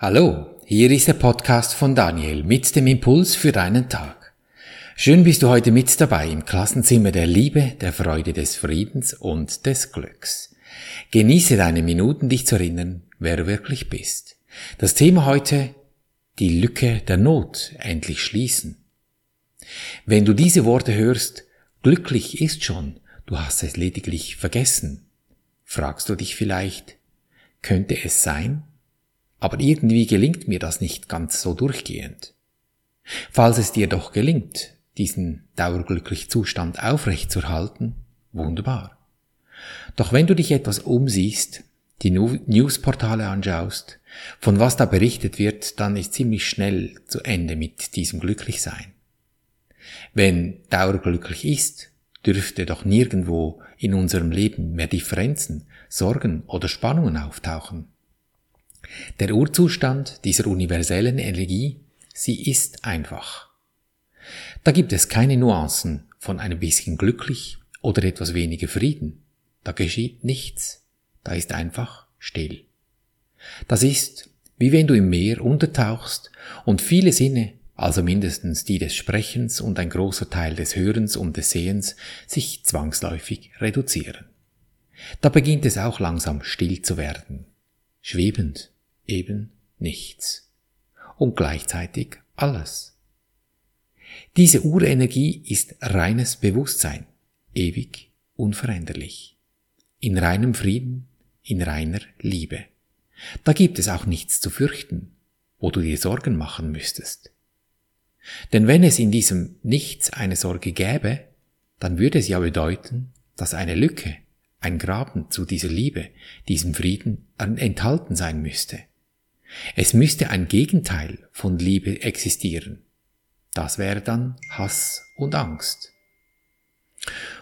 Hallo, hier ist der Podcast von Daniel mit dem Impuls für deinen Tag. Schön bist du heute mit dabei im Klassenzimmer der Liebe, der Freude, des Friedens und des Glücks. Genieße deine Minuten, dich zu erinnern, wer du wirklich bist. Das Thema heute, die Lücke der Not endlich schließen. Wenn du diese Worte hörst, glücklich ist schon, du hast es lediglich vergessen, fragst du dich vielleicht, könnte es sein, aber irgendwie gelingt mir das nicht ganz so durchgehend. Falls es dir doch gelingt, diesen dauerglücklichen Zustand aufrechtzuerhalten, wunderbar. Doch wenn du dich etwas umsiehst, die Newsportale anschaust, von was da berichtet wird, dann ist ziemlich schnell zu Ende mit diesem Glücklichsein. Wenn dauerglücklich ist, dürfte doch nirgendwo in unserem Leben mehr Differenzen, Sorgen oder Spannungen auftauchen. Der Urzustand dieser universellen Energie, sie ist einfach. Da gibt es keine Nuancen von einem bisschen glücklich oder etwas weniger Frieden. Da geschieht nichts. Da ist einfach still. Das ist, wie wenn du im Meer untertauchst und viele Sinne, also mindestens die des Sprechens und ein großer Teil des Hörens und des Sehens, sich zwangsläufig reduzieren. Da beginnt es auch langsam still zu werden, schwebend, eben nichts. Und gleichzeitig alles. Diese Urenergie ist reines Bewusstsein, ewig, unveränderlich. In reinem Frieden, in reiner Liebe. Da gibt es auch nichts zu fürchten, wo du dir Sorgen machen müsstest. Denn wenn es in diesem Nichts eine Sorge gäbe, dann würde es ja bedeuten, dass eine Lücke, ein Graben zu dieser Liebe, diesem Frieden enthalten sein müsste. Es müsste ein Gegenteil von Liebe existieren. Das wäre dann Hass und Angst.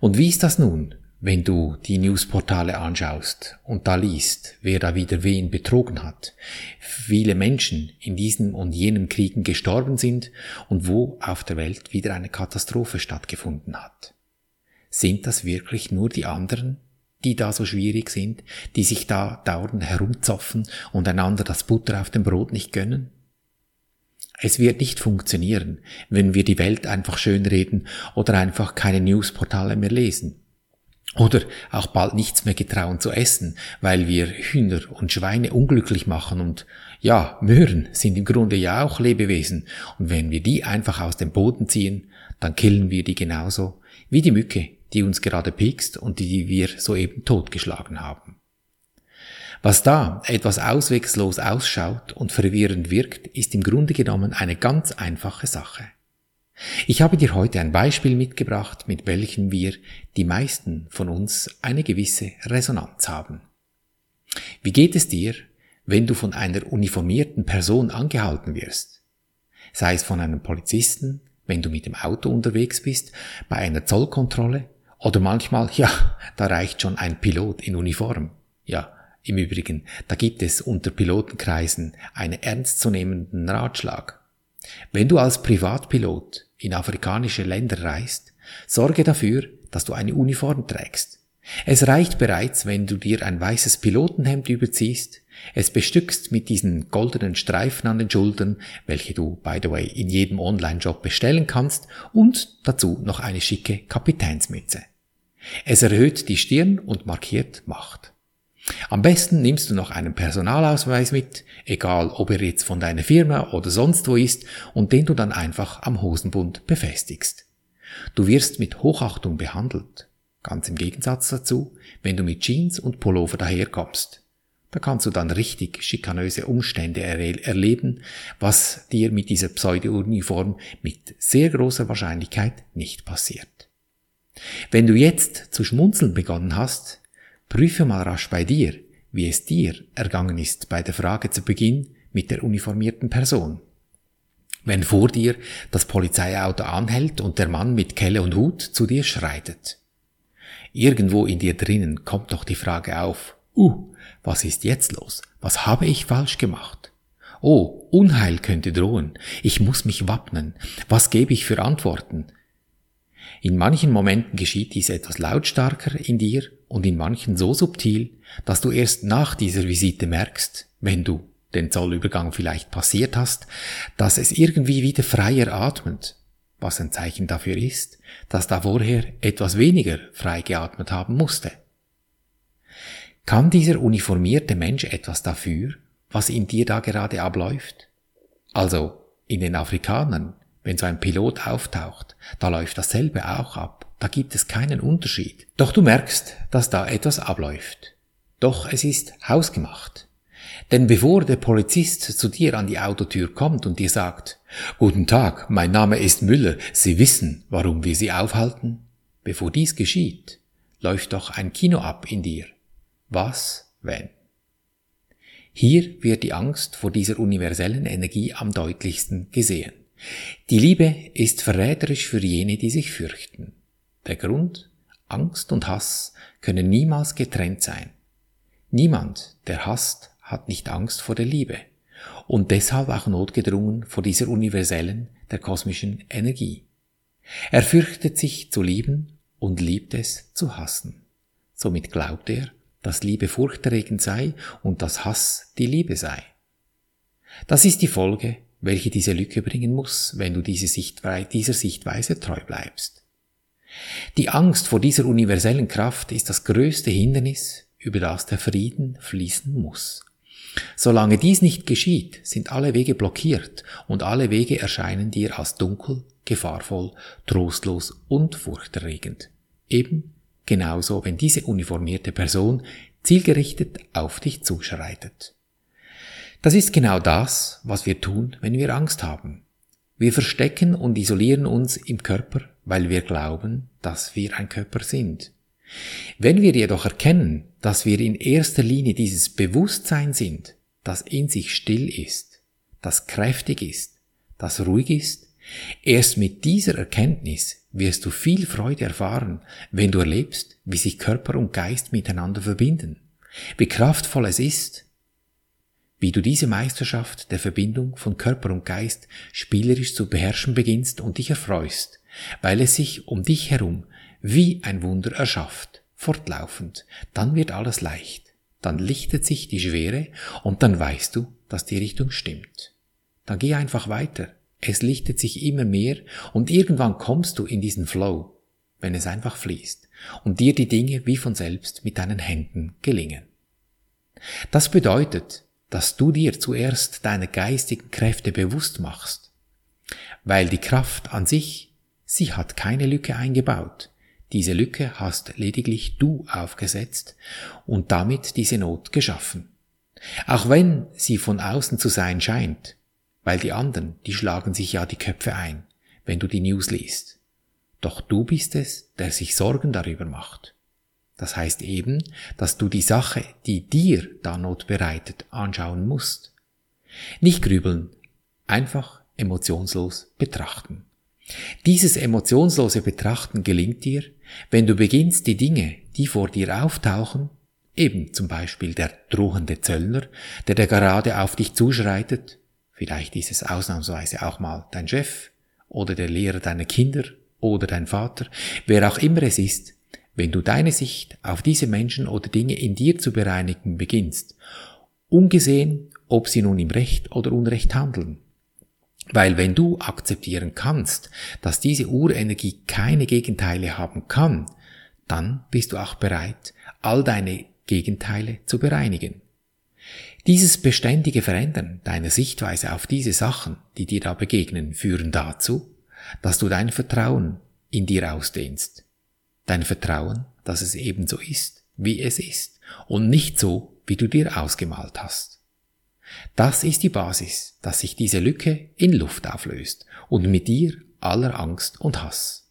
Und wie ist das nun, wenn du die Newsportale anschaust und da liest, wer da wieder wen betrogen hat, viele Menschen in diesen und jenen Kriegen gestorben sind und wo auf der Welt wieder eine Katastrophe stattgefunden hat? Sind das wirklich nur die anderen, die da so schwierig sind, die sich da dauernd herumzopfen und einander das Butter auf dem Brot nicht gönnen? Es wird nicht funktionieren, wenn wir die Welt einfach schönreden oder einfach keine Newsportale mehr lesen. Oder auch bald nichts mehr getrauen zu essen, weil wir Hühner und Schweine unglücklich machen und ja, Möhren sind im Grunde ja auch Lebewesen und wenn wir die einfach aus dem Boden ziehen, dann killen wir die genauso wie die Mücke, die uns gerade piekst und die wir soeben totgeschlagen haben. Was da etwas auswegslos ausschaut und verwirrend wirkt, ist im Grunde genommen eine ganz einfache Sache. Ich habe dir heute ein Beispiel mitgebracht, mit welchem wir, die meisten von uns, eine gewisse Resonanz haben. Wie geht es dir, wenn du von einer uniformierten Person angehalten wirst? Sei es von einem Polizisten, wenn du mit dem Auto unterwegs bist, bei einer Zollkontrolle oder manchmal, ja, da reicht schon ein Pilot in Uniform. Ja, im Übrigen, da gibt es unter Pilotenkreisen einen ernstzunehmenden Ratschlag. Wenn du als Privatpilot in afrikanische Länder reist, sorge dafür, dass du eine Uniform trägst. Es reicht bereits, wenn du dir ein weißes Pilotenhemd überziehst, es bestückst mit diesen goldenen Streifen an den Schultern, welche du, by the way, in jedem Online-Job bestellen kannst, und dazu noch eine schicke Kapitänsmütze. Es erhöht die Stirn und markiert Macht. Am besten nimmst du noch einen Personalausweis mit, egal ob er jetzt von deiner Firma oder sonst wo ist, und den du dann einfach am Hosenbund befestigst. Du wirst mit Hochachtung behandelt. Ganz im Gegensatz dazu, wenn du mit Jeans und Pullover daherkommst. Da kannst du dann richtig schikanöse Umstände erleben, was dir mit dieser Pseudo-Uniform mit sehr großer Wahrscheinlichkeit nicht passiert. Wenn du jetzt zu schmunzeln begonnen hast, prüfe mal rasch bei dir, wie es dir ergangen ist bei der Frage zu Beginn mit der uniformierten Person. Wenn vor dir das Polizeiauto anhält und der Mann mit Kelle und Hut zu dir schreitet. Irgendwo in dir drinnen kommt doch die Frage auf, uh, was ist jetzt los? Was habe ich falsch gemacht? Oh, Unheil könnte drohen. Ich muss mich wappnen. Was gebe ich für Antworten? In manchen Momenten geschieht dies etwas lautstarker in dir und in manchen so subtil, dass du erst nach dieser Visite merkst, wenn du den Zollübergang vielleicht passiert hast, dass es irgendwie wieder freier atmet, was ein Zeichen dafür ist, dass da vorher etwas weniger frei geatmet haben musste. Kann dieser uniformierte Mensch etwas dafür, was in dir da gerade abläuft? Also in den Afrikanern, wenn so ein Pilot auftaucht, da läuft dasselbe auch ab. Da gibt es keinen Unterschied. Doch du merkst, dass da etwas abläuft. Doch es ist hausgemacht. Denn bevor der Polizist zu dir an die Autotür kommt und dir sagt, Guten Tag, mein Name ist Müller, Sie wissen, warum wir Sie aufhalten? Bevor dies geschieht, läuft doch ein Kino ab in dir. Was, wenn? Hier wird die Angst vor dieser universellen Energie am deutlichsten gesehen. Die Liebe ist verräterisch für jene, die sich fürchten. Der Grund, Angst und Hass können niemals getrennt sein. Niemand, der hasst, hat nicht Angst vor der Liebe und deshalb auch notgedrungen vor dieser universellen, der kosmischen Energie. Er fürchtet sich zu lieben und liebt es zu hassen. Somit glaubt er, dass Liebe furchterregend sei und dass Hass die Liebe sei. Das ist die Folge, welche diese Lücke bringen muss, wenn du diese Sichtweise, dieser Sichtweise treu bleibst. Die Angst vor dieser universellen Kraft ist das größte Hindernis, über das der Frieden fließen muss. Solange dies nicht geschieht, sind alle Wege blockiert und alle Wege erscheinen dir als dunkel, gefahrvoll, trostlos und furchterregend. Eben genauso, wenn diese uniformierte Person zielgerichtet auf dich zuschreitet. Das ist genau das, was wir tun, wenn wir Angst haben. Wir verstecken und isolieren uns im Körper, weil wir glauben, dass wir ein Körper sind. Wenn wir jedoch erkennen, dass wir in erster Linie dieses Bewusstsein sind, das in sich still ist, das kräftig ist, das ruhig ist, erst mit dieser Erkenntnis wirst du viel Freude erfahren, wenn du erlebst, wie sich Körper und Geist miteinander verbinden, wie kraftvoll es ist, wie du diese Meisterschaft der Verbindung von Körper und Geist spielerisch zu beherrschen beginnst und dich erfreust, weil es sich um dich herum wie ein Wunder erschafft, fortlaufend, dann wird alles leicht, dann lichtet sich die Schwere und dann weißt du, dass die Richtung stimmt. Dann geh einfach weiter, es lichtet sich immer mehr und irgendwann kommst du in diesen Flow, wenn es einfach fließt und dir die Dinge wie von selbst mit deinen Händen gelingen. Das bedeutet, dass du dir zuerst deine geistigen Kräfte bewusst machst, weil die Kraft an sich, sie hat keine Lücke eingebaut, diese Lücke hast lediglich du aufgesetzt und damit diese Not geschaffen. Auch wenn sie von außen zu sein scheint, weil die anderen, die schlagen sich ja die Köpfe ein, wenn du die News liest. Doch du bist es, der sich Sorgen darüber macht. Das heißt eben, dass du die Sache, die dir da Not bereitet, anschauen musst. Nicht grübeln, einfach emotionslos betrachten. Dieses emotionslose Betrachten gelingt dir, wenn du beginnst, die Dinge, die vor dir auftauchen, eben zum Beispiel der drohende Zöllner, der der gerade auf dich zuschreitet, vielleicht ist es ausnahmsweise auch mal dein Chef oder der Lehrer deiner Kinder oder dein Vater, wer auch immer es ist, wenn du deine Sicht auf diese Menschen oder Dinge in dir zu bereinigen beginnst, ungesehen, ob sie nun im Recht oder Unrecht handeln, weil wenn du akzeptieren kannst, dass diese Urenergie keine Gegenteile haben kann, dann bist du auch bereit, all deine Gegenteile zu bereinigen. Dieses beständige Verändern deiner Sichtweise auf diese Sachen, die dir da begegnen, führen dazu, dass du dein Vertrauen in dir ausdehnst. Dein Vertrauen, dass es ebenso ist, wie es ist, und nicht so, wie du dir ausgemalt hast. Das ist die Basis, dass sich diese Lücke in Luft auflöst und mit ihr aller Angst und Hass.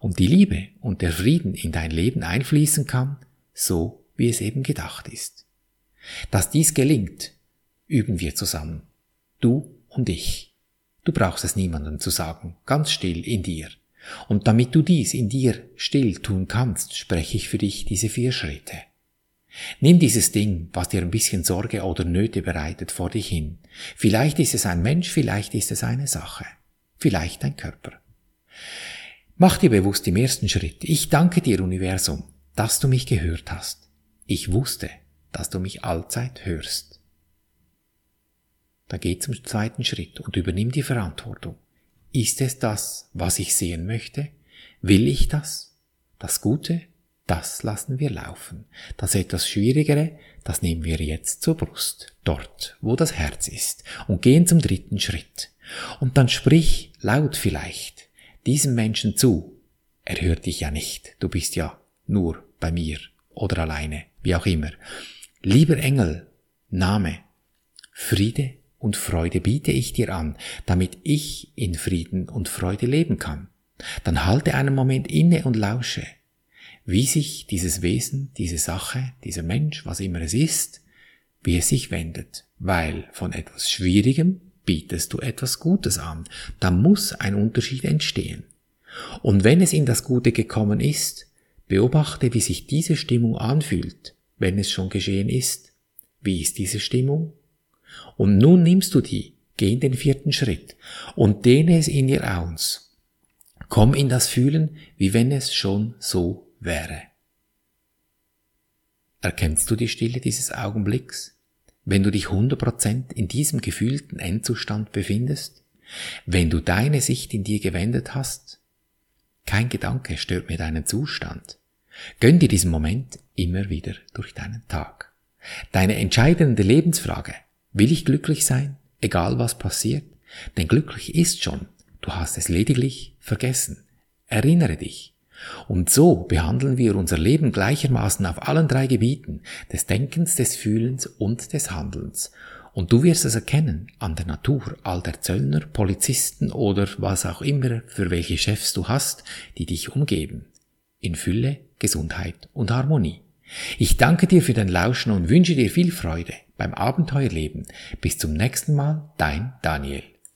Und die Liebe und der Frieden in dein Leben einfließen kann, so wie es eben gedacht ist. Dass dies gelingt, üben wir zusammen. Du und ich. Du brauchst es niemandem zu sagen, ganz still in dir. Und damit du dies in dir still tun kannst, spreche ich für dich diese vier Schritte. Nimm dieses Ding, was dir ein bisschen Sorge oder Nöte bereitet, vor dich hin. Vielleicht ist es ein Mensch, vielleicht ist es eine Sache, vielleicht ein Körper. Mach dir bewusst im ersten Schritt, ich danke dir Universum, dass du mich gehört hast. Ich wusste, dass du mich allzeit hörst. dann geh zum zweiten Schritt und übernimm die Verantwortung. Ist es das, was ich sehen möchte? Will ich das? Das Gute? Das lassen wir laufen. Das etwas Schwierigere, das nehmen wir jetzt zur Brust, dort, wo das Herz ist, und gehen zum dritten Schritt. Und dann sprich laut vielleicht diesem Menschen zu. Er hört dich ja nicht, du bist ja nur bei mir oder alleine, wie auch immer. Lieber Engel, Name, Friede und Freude biete ich dir an, damit ich in Frieden und Freude leben kann. Dann halte einen Moment inne und lausche wie sich dieses Wesen, diese Sache, dieser Mensch, was immer es ist, wie es sich wendet, weil von etwas Schwierigem bietest du etwas Gutes an, da muss ein Unterschied entstehen. Und wenn es in das Gute gekommen ist, beobachte, wie sich diese Stimmung anfühlt, wenn es schon geschehen ist. Wie ist diese Stimmung? Und nun nimmst du die, geh in den vierten Schritt und dehne es in ihr aus. Komm in das Fühlen, wie wenn es schon so wäre. Erkennst du die Stille dieses Augenblicks, wenn du dich 100% in diesem gefühlten Endzustand befindest? Wenn du deine Sicht in dir gewendet hast? Kein Gedanke stört mir deinen Zustand. Gönn dir diesen Moment immer wieder durch deinen Tag. Deine entscheidende Lebensfrage, will ich glücklich sein, egal was passiert? Denn glücklich ist schon, du hast es lediglich vergessen. Erinnere dich, und so behandeln wir unser Leben gleichermaßen auf allen drei Gebieten des Denkens, des Fühlens und des Handelns. Und du wirst es erkennen an der Natur all der Zöllner, Polizisten oder was auch immer für welche Chefs du hast, die dich umgeben. In Fülle, Gesundheit und Harmonie. Ich danke dir für dein Lauschen und wünsche dir viel Freude beim Abenteuerleben. Bis zum nächsten Mal, dein Daniel.